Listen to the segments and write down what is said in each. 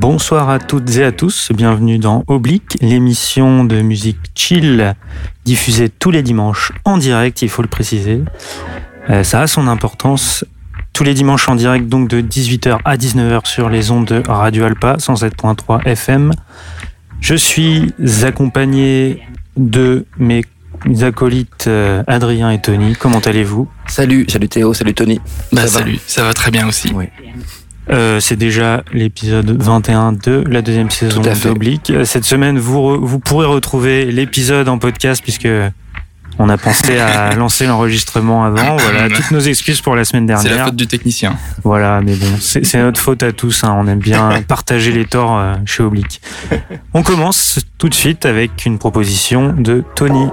Bonsoir à toutes et à tous, bienvenue dans Oblique, l'émission de musique chill diffusée tous les dimanches en direct, il faut le préciser. Euh, ça a son importance. Tous les dimanches en direct, donc de 18h à 19h sur les ondes de Radio Alpa 107.3 FM. Je suis accompagné de mes acolytes euh, Adrien et Tony. Comment allez-vous? Salut, salut Théo, salut Tony. Bah, salut, ça va très bien aussi. Oui. Euh, c'est déjà l'épisode 21 de la deuxième saison d'Oblique. Cette semaine, vous, vous pourrez retrouver l'épisode en podcast puisque on a pensé à lancer l'enregistrement avant. Voilà, toutes nos excuses pour la semaine dernière. C'est la faute du technicien. Voilà, mais bon, c'est notre faute à tous. Hein. On aime bien partager les torts euh, chez Oblique. On commence tout de suite avec une proposition de Tony.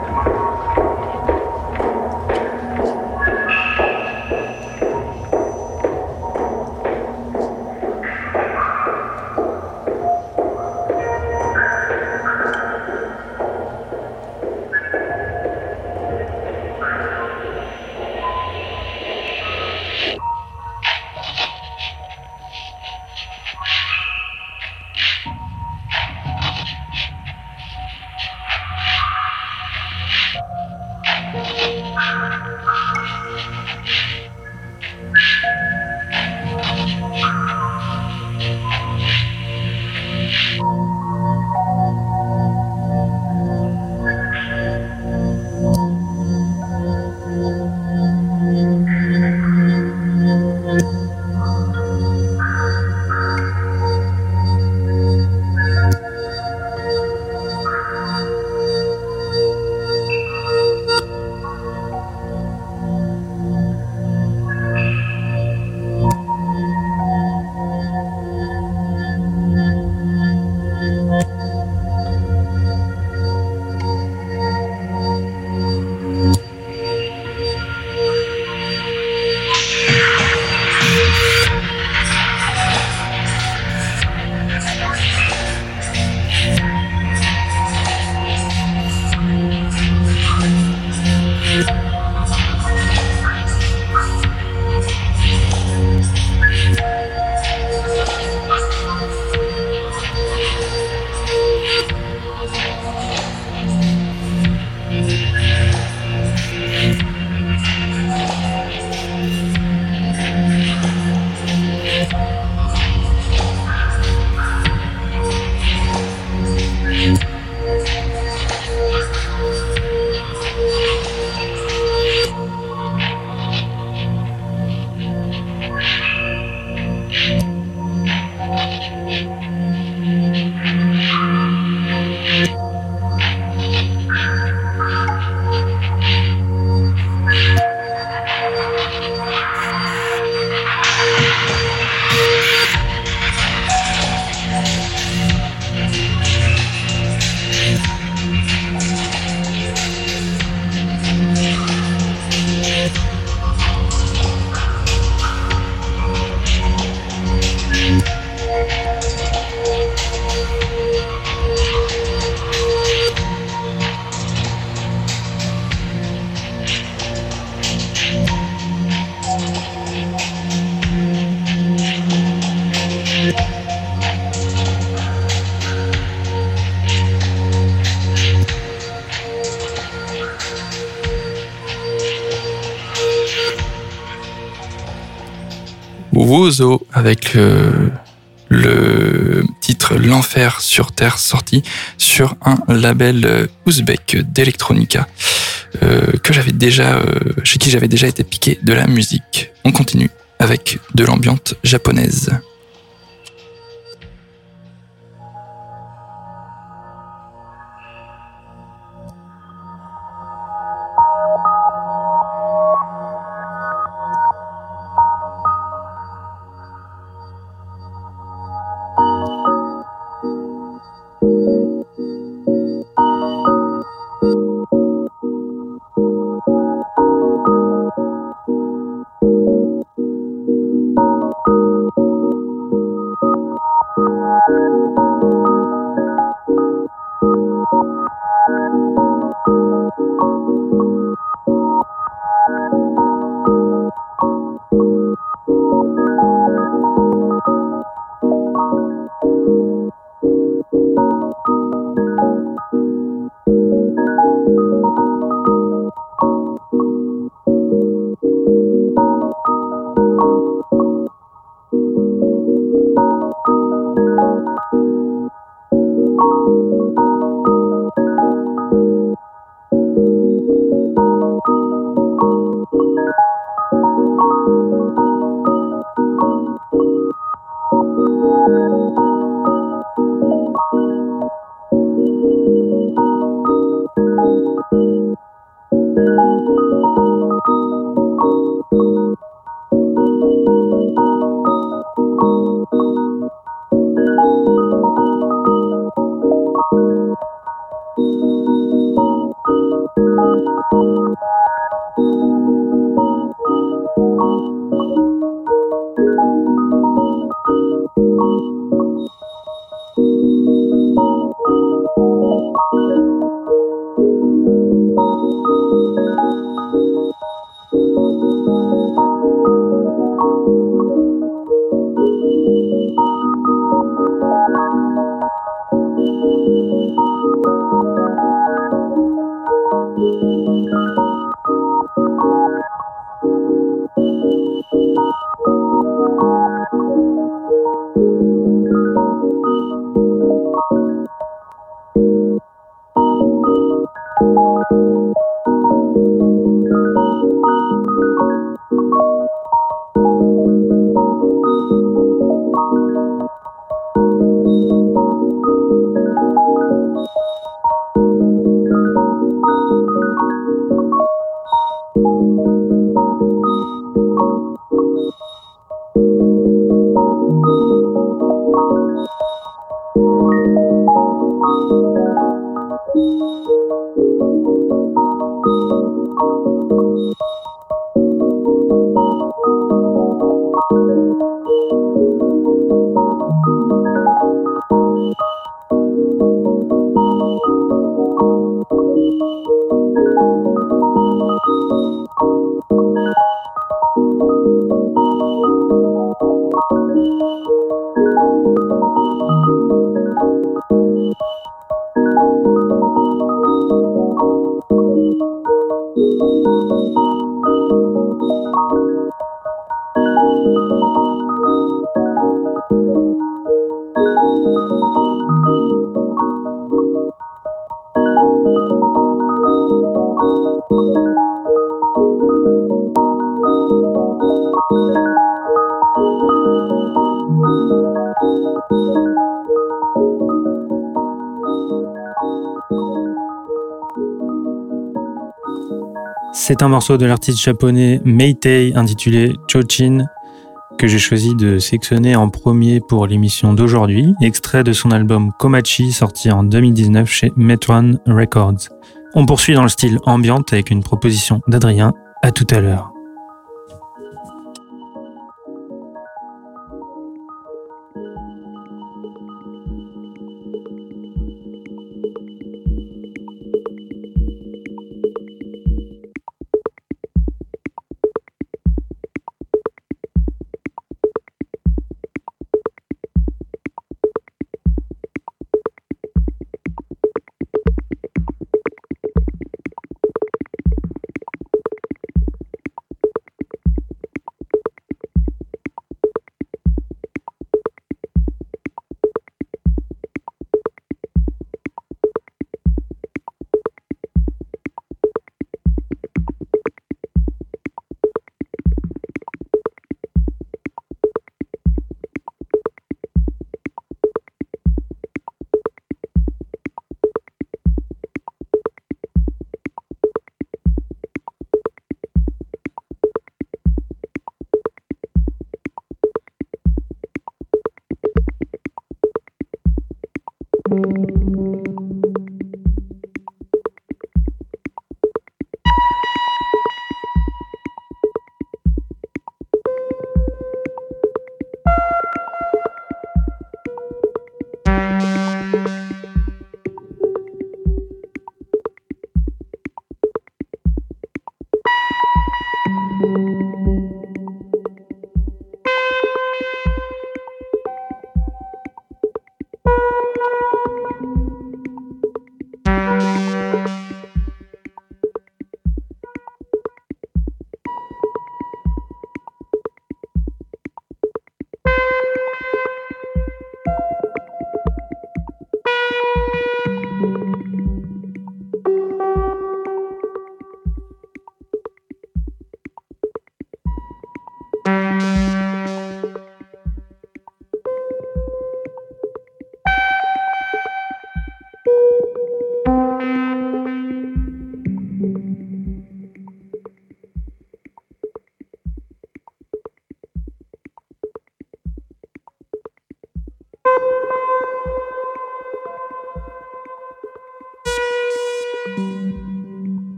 Avec euh, le titre L'enfer sur Terre sorti sur un label euh, ouzbek d'Electronica euh, que j'avais déjà, chez qui j'avais déjà été piqué de la musique. On continue avec de l'ambiance japonaise. C'est un morceau de l'artiste japonais Meitei intitulé Chochin que j'ai choisi de sélectionner en premier pour l'émission d'aujourd'hui, extrait de son album Komachi sorti en 2019 chez Metron Records. On poursuit dans le style ambiante avec une proposition d'Adrien. À tout à l'heure.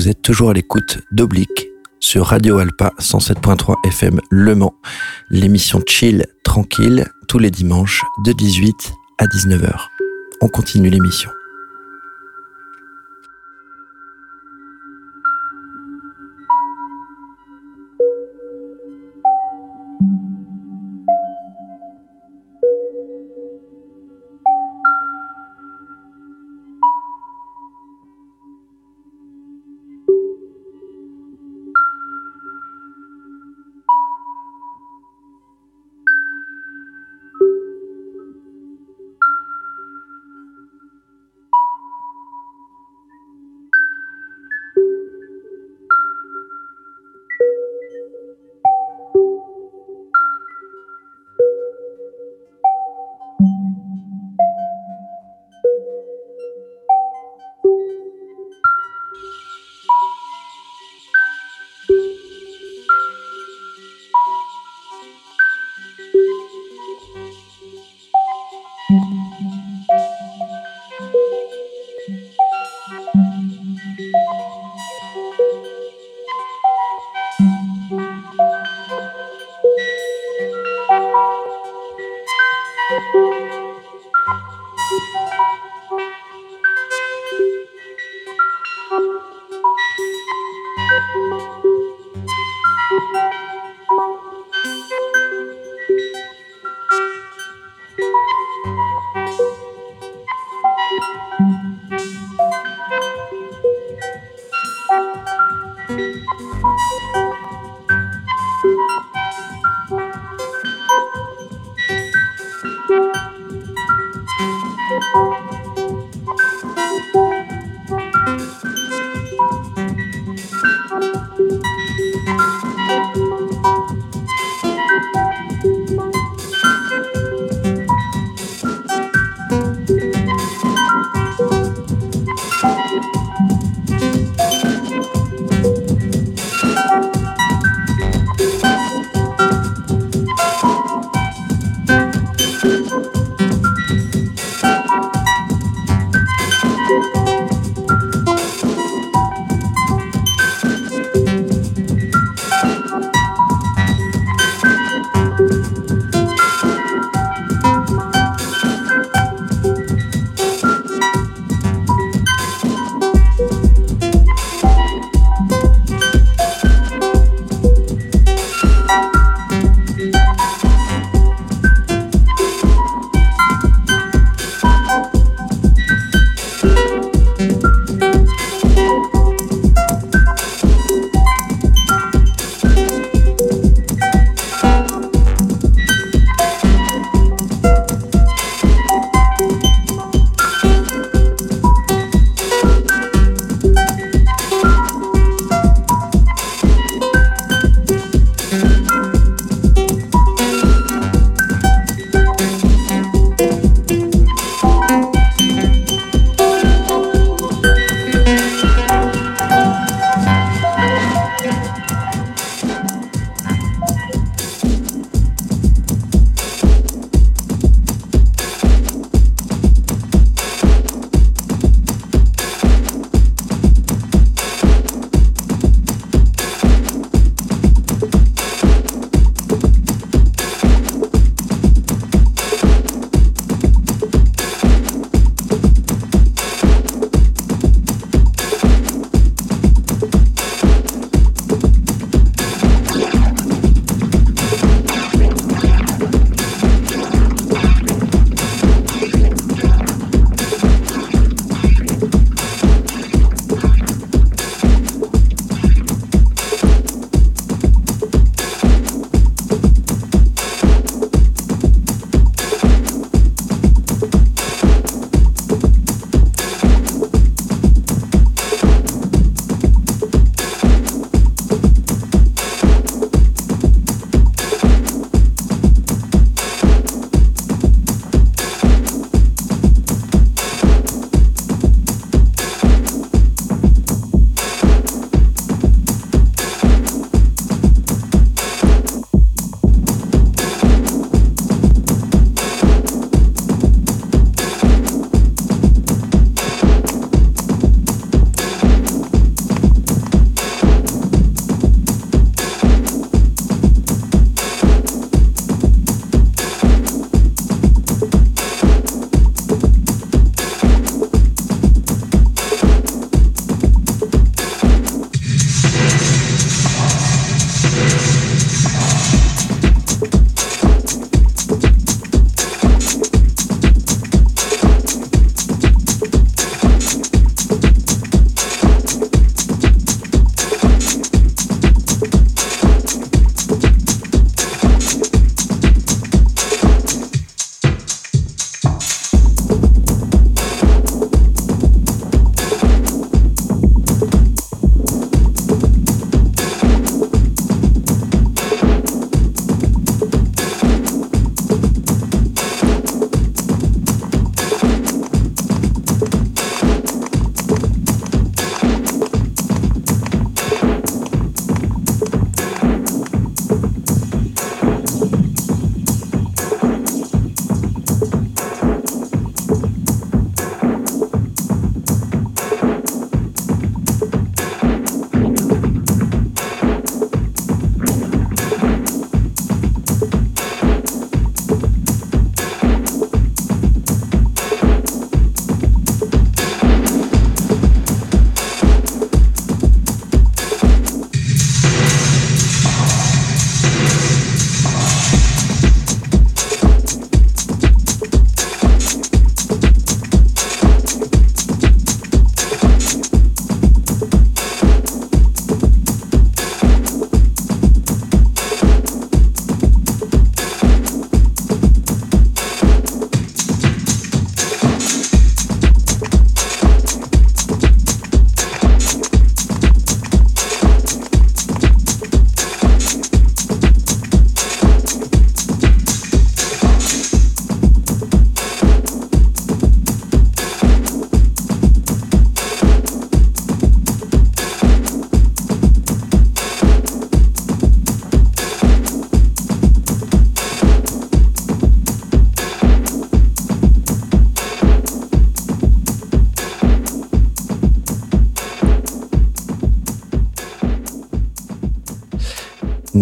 Vous êtes toujours à l'écoute d'Oblique sur Radio Alpa 107.3 FM Le Mans. L'émission Chill Tranquille tous les dimanches de 18 à 19h. On continue l'émission.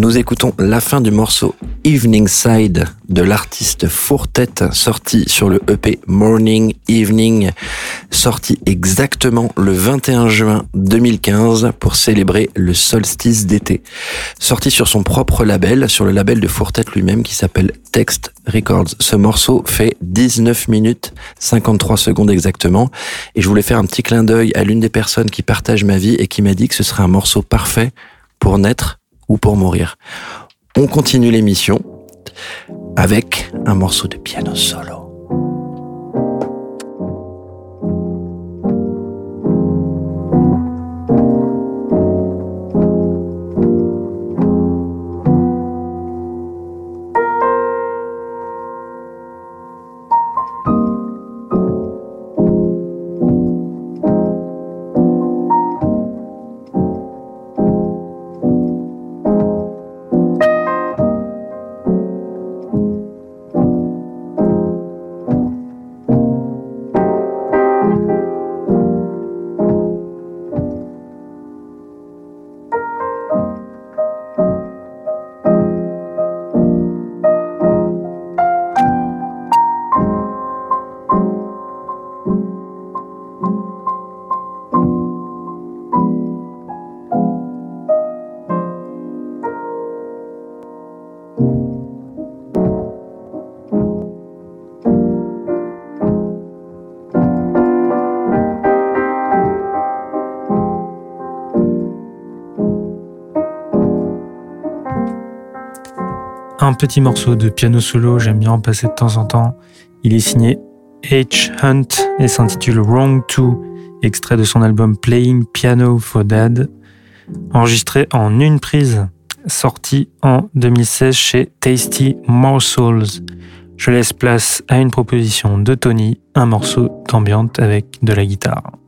Nous écoutons la fin du morceau Evening Side de l'artiste Fourtet sorti sur le EP Morning Evening, sorti exactement le 21 juin 2015 pour célébrer le solstice d'été. Sorti sur son propre label, sur le label de Fourtet lui-même qui s'appelle Text Records. Ce morceau fait 19 minutes 53 secondes exactement et je voulais faire un petit clin d'œil à l'une des personnes qui partage ma vie et qui m'a dit que ce serait un morceau parfait pour naître ou pour mourir. On continue l'émission avec un morceau de piano solo. Petit morceau de piano solo, j'aime bien en passer de temps en temps. Il est signé H. Hunt et s'intitule Wrong To, extrait de son album Playing Piano for Dad, enregistré en une prise, sorti en 2016 chez Tasty Morsels. Je laisse place à une proposition de Tony, un morceau d'ambiance avec de la guitare.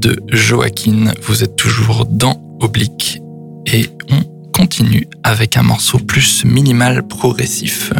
De Joaquin. Vous êtes toujours dans Oblique et on continue avec un morceau plus minimal progressif.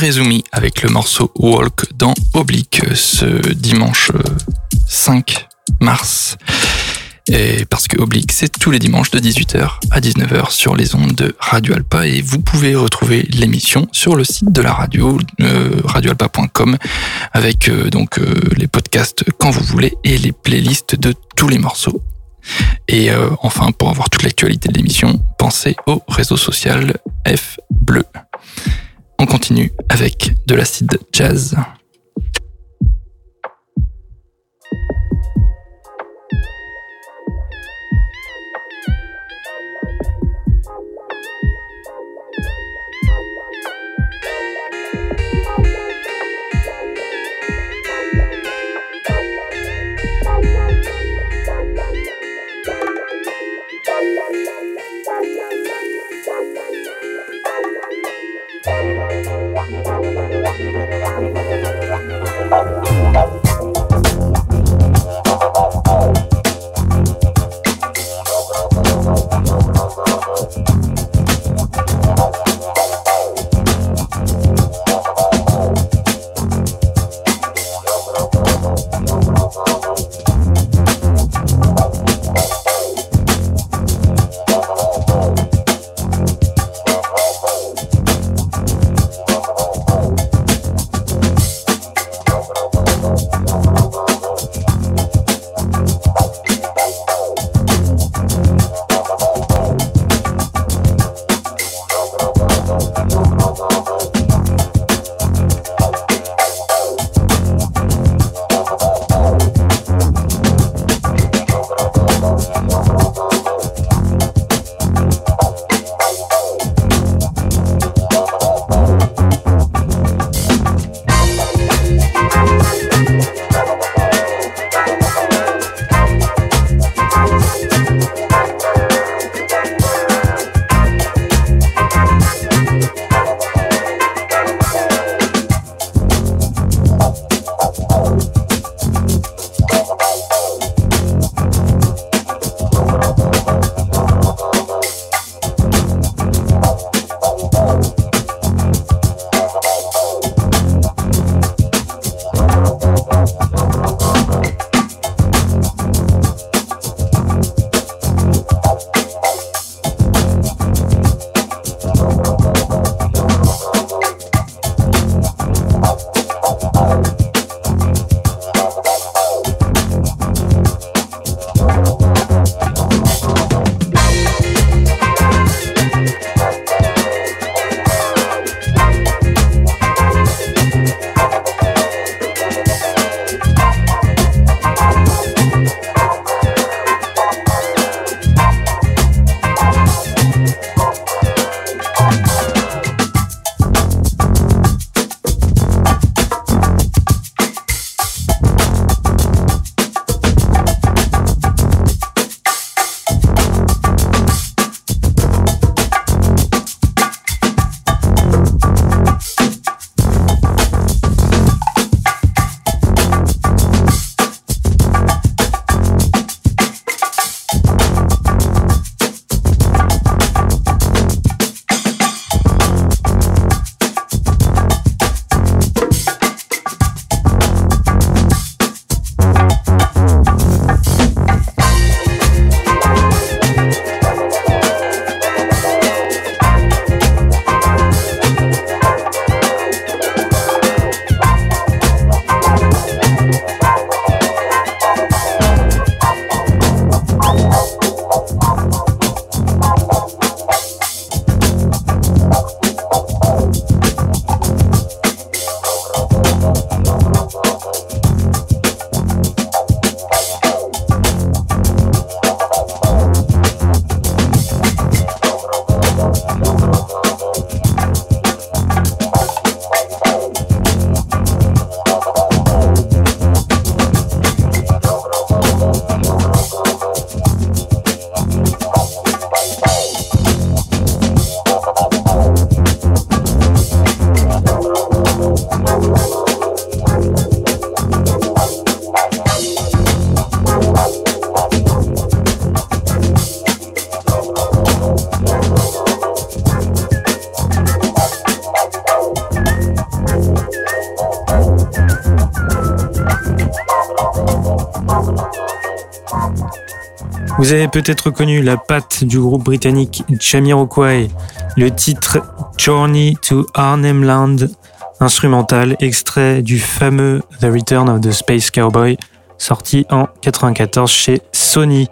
Irezumi avec le morceau Walk dans Oblique ce dimanche 5 mars. Et parce que Oblique, c'est tous les dimanches de 18h à 19h sur les ondes de Radio Alpa. Et vous pouvez retrouver l'émission sur le site de la radio, euh, radioalpa.com, avec euh, donc euh, les podcasts quand vous voulez et les playlists de tous les morceaux. Et euh, enfin, pour avoir toute l'actualité de l'émission, pensez au réseau social F Bleu. On continue avec de l'acide jazz. Vous avez peut-être reconnu la patte du groupe britannique Jamiroquai, le titre Journey to Arnhem Land, instrumental extrait du fameux The Return of the Space Cowboy, sorti en 94 chez Sony.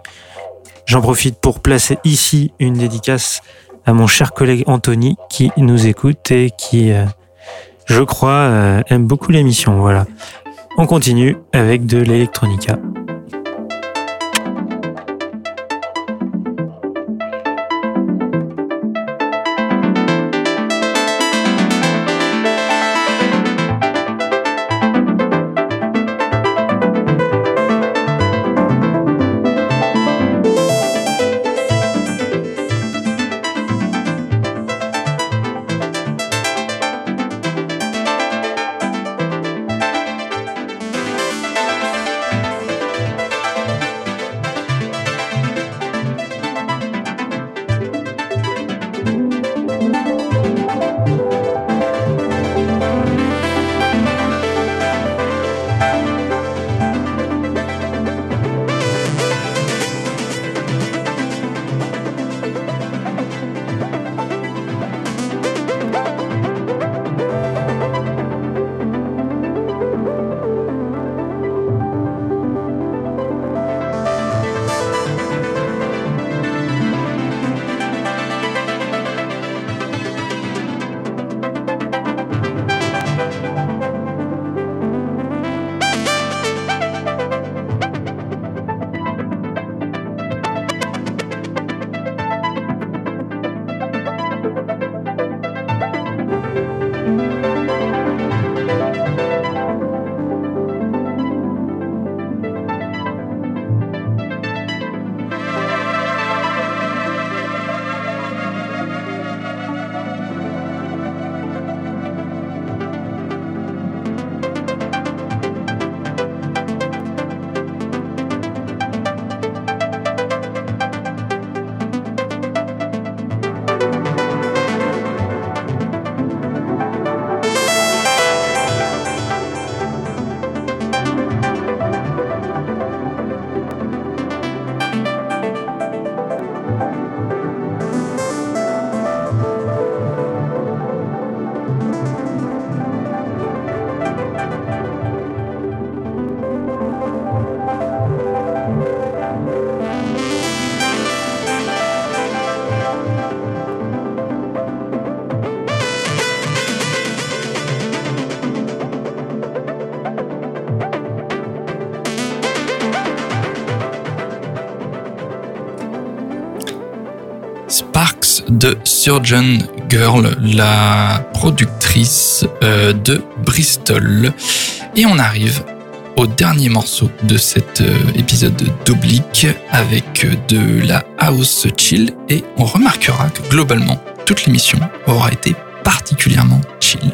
J'en profite pour placer ici une dédicace à mon cher collègue Anthony qui nous écoute et qui, euh, je crois, euh, aime beaucoup l'émission. Voilà. On continue avec de l'électronica. De Surgeon Girl, la productrice euh, de Bristol. Et on arrive au dernier morceau de cet euh, épisode d'Oblique avec de la house chill et on remarquera que globalement toute l'émission aura été particulièrement chill.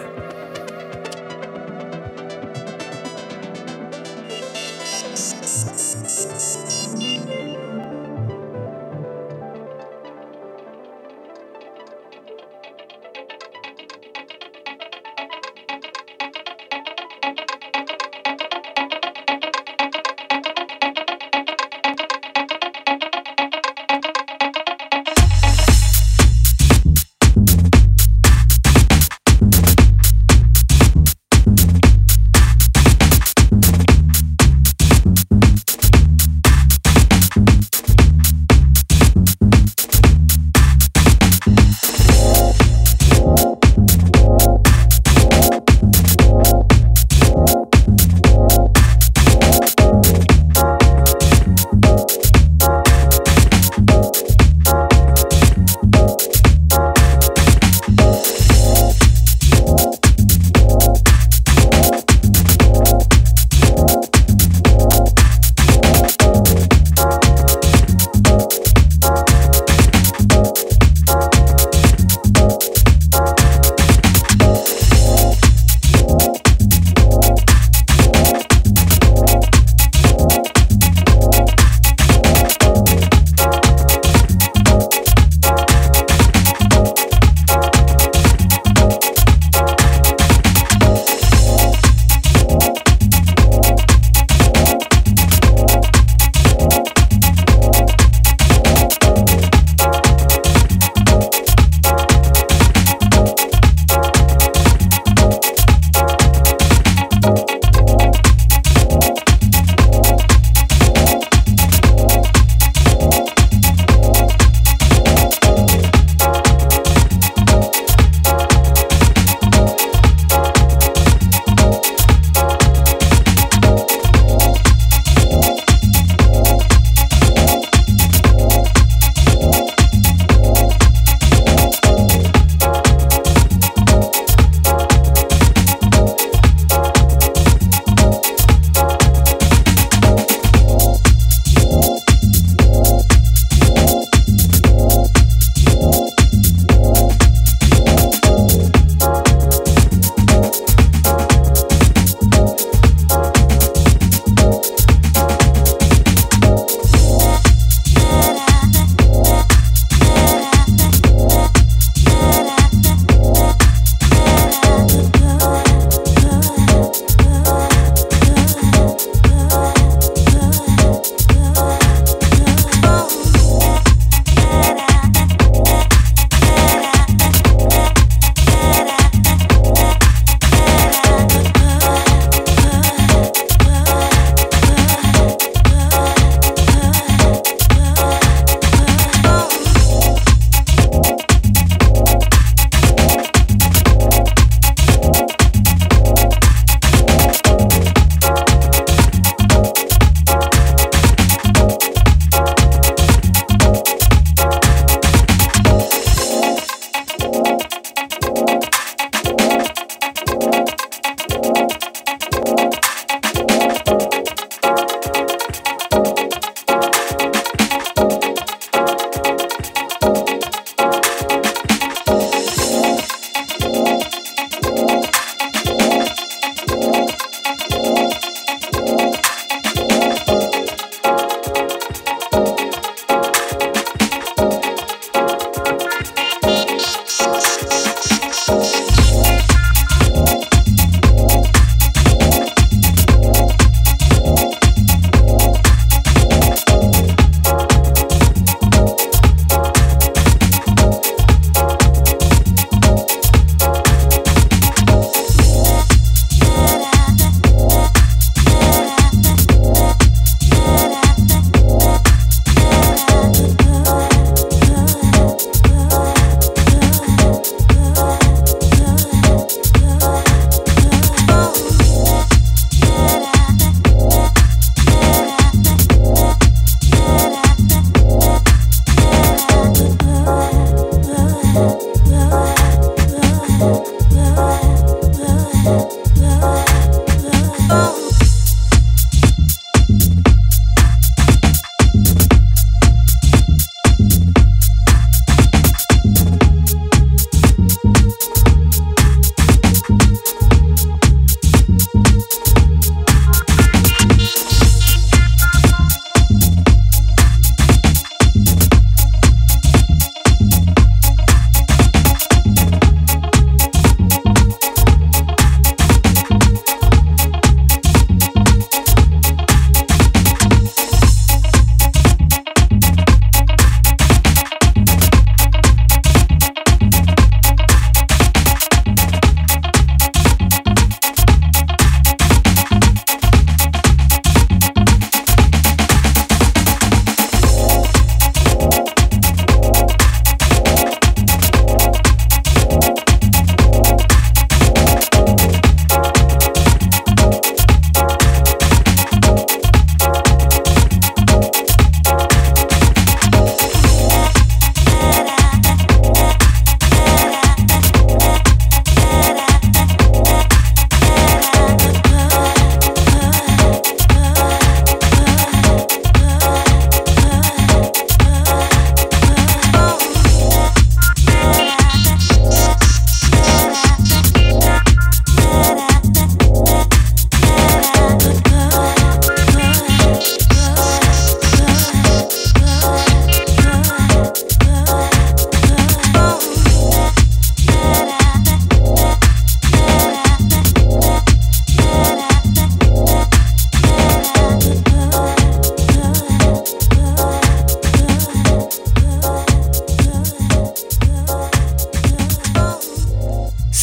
Thank you.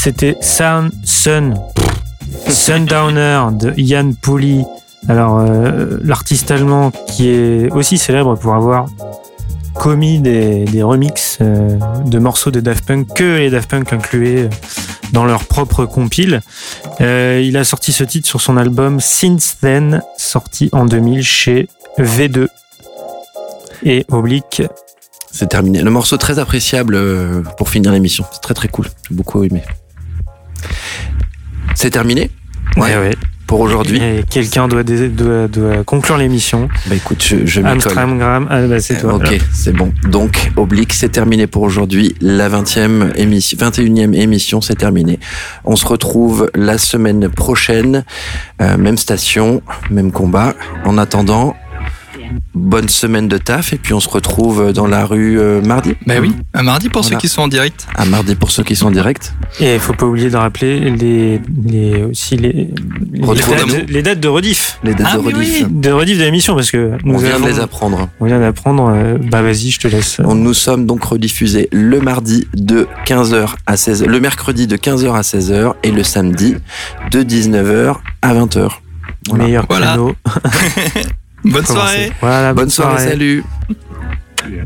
C'était Sun, Sun, Sundowner de Ian Pooley. Alors, euh, l'artiste allemand qui est aussi célèbre pour avoir commis des, des remixes euh, de morceaux de Daft Punk que les Daft Punk incluaient dans leur propre compile. Euh, il a sorti ce titre sur son album Since Then, sorti en 2000 chez V2. Et Oblique, C'est terminé. Le morceau très appréciable pour finir l'émission. C'est très très cool. J'ai beaucoup aimé. C'est terminé Ouais. eh ouais. pour aujourd'hui. Quelqu'un doit, dé- doit, doit conclure l'émission. Bah écoute, je, je. Amstramgram, ah bah c'est toi. Ok, c'est bon. Donc, Oblique, c'est terminé pour aujourd'hui. La 20e émission, 21e émission, c'est terminé. On se retrouve la semaine prochaine. Euh, même station, même combat. En attendant, bonne semaine de taf. Et puis, on se retrouve dans la rue euh, mardi. Bah oui, un mardi pour Voilà. ceux qui sont en direct. À mardi pour ceux qui sont en direct. Et il faut pas oublier de rappeler les, les, aussi les, les, dates, d'amour. les dates de rediff. Les dates Ah de oui, rediff. oui. De rediff de l'émission parce que On nous vient de les apprendre. On vient d'apprendre. euh, bah vas-y, je te laisse. On, nous sommes donc rediffusés le mardi de 15h à 16h, le mercredi de 15h à 16h et le samedi de 19h à 20h. Voilà. Meilleur Voilà. Bonne soirée Voilà, Bonne soirée, salut. Yeah.